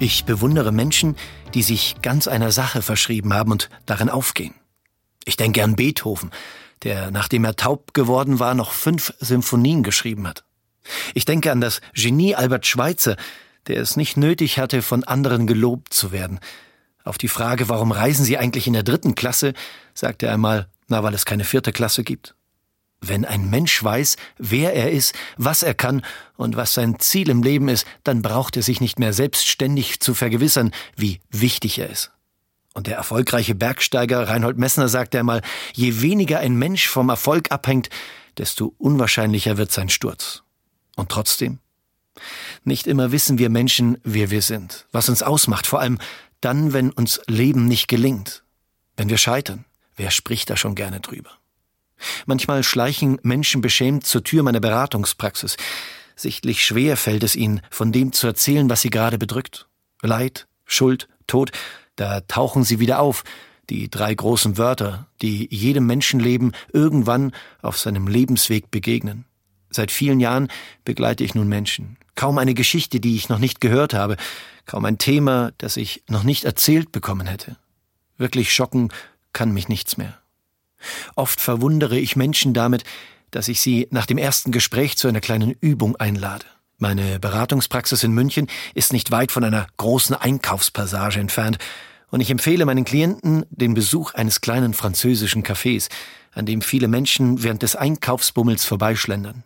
Ich bewundere Menschen, die sich ganz einer Sache verschrieben haben und darin aufgehen. Ich denke an Beethoven, der, nachdem er taub geworden war, noch fünf Symphonien geschrieben hat. Ich denke an das Genie Albert Schweitzer, der es nicht nötig hatte, von anderen gelobt zu werden. Auf die Frage, warum reisen Sie eigentlich in der dritten Klasse, sagte er einmal, na, weil es keine vierte Klasse gibt. Wenn ein Mensch weiß, wer er ist, was er kann und was sein Ziel im Leben ist, dann braucht er sich nicht mehr selbstständig zu vergewissern, wie wichtig er ist. Und der erfolgreiche Bergsteiger Reinhold Messner sagte einmal, je weniger ein Mensch vom Erfolg abhängt, desto unwahrscheinlicher wird sein Sturz. Und trotzdem? Nicht immer wissen wir Menschen, wer wir sind, was uns ausmacht, vor allem dann, wenn uns Leben nicht gelingt, wenn wir scheitern. Wer spricht da schon gerne drüber? Manchmal schleichen Menschen beschämt zur Tür meiner Beratungspraxis. Sichtlich schwer fällt es ihnen, von dem zu erzählen, was sie gerade bedrückt. Leid, Schuld, Tod, da tauchen sie wieder auf, die drei großen Wörter, die jedem Menschenleben irgendwann auf seinem Lebensweg begegnen. Seit vielen Jahren begleite ich nun Menschen. Kaum eine Geschichte, die ich noch nicht gehört habe, kaum ein Thema, das ich noch nicht erzählt bekommen hätte. Wirklich schocken kann mich nichts mehr. Oft verwundere ich Menschen damit, dass ich sie nach dem ersten Gespräch zu einer kleinen Übung einlade. Meine Beratungspraxis in München ist nicht weit von einer großen Einkaufspassage entfernt, und ich empfehle meinen Klienten den Besuch eines kleinen französischen Cafés, an dem viele Menschen während des Einkaufsbummels vorbeischlendern.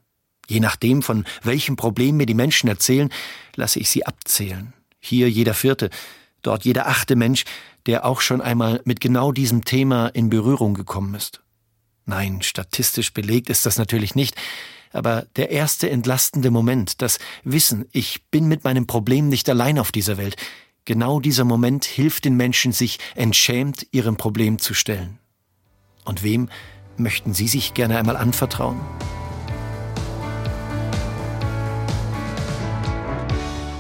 Je nachdem, von welchem Problem mir die Menschen erzählen, lasse ich sie abzählen. Hier jeder vierte, dort jeder achte Mensch, der auch schon einmal mit genau diesem Thema in Berührung gekommen ist. Nein, statistisch belegt ist das natürlich nicht, aber der erste entlastende Moment, das Wissen, ich bin mit meinem Problem nicht allein auf dieser Welt, genau dieser Moment hilft den Menschen, sich entschämt ihrem Problem zu stellen. Und wem möchten Sie sich gerne einmal anvertrauen?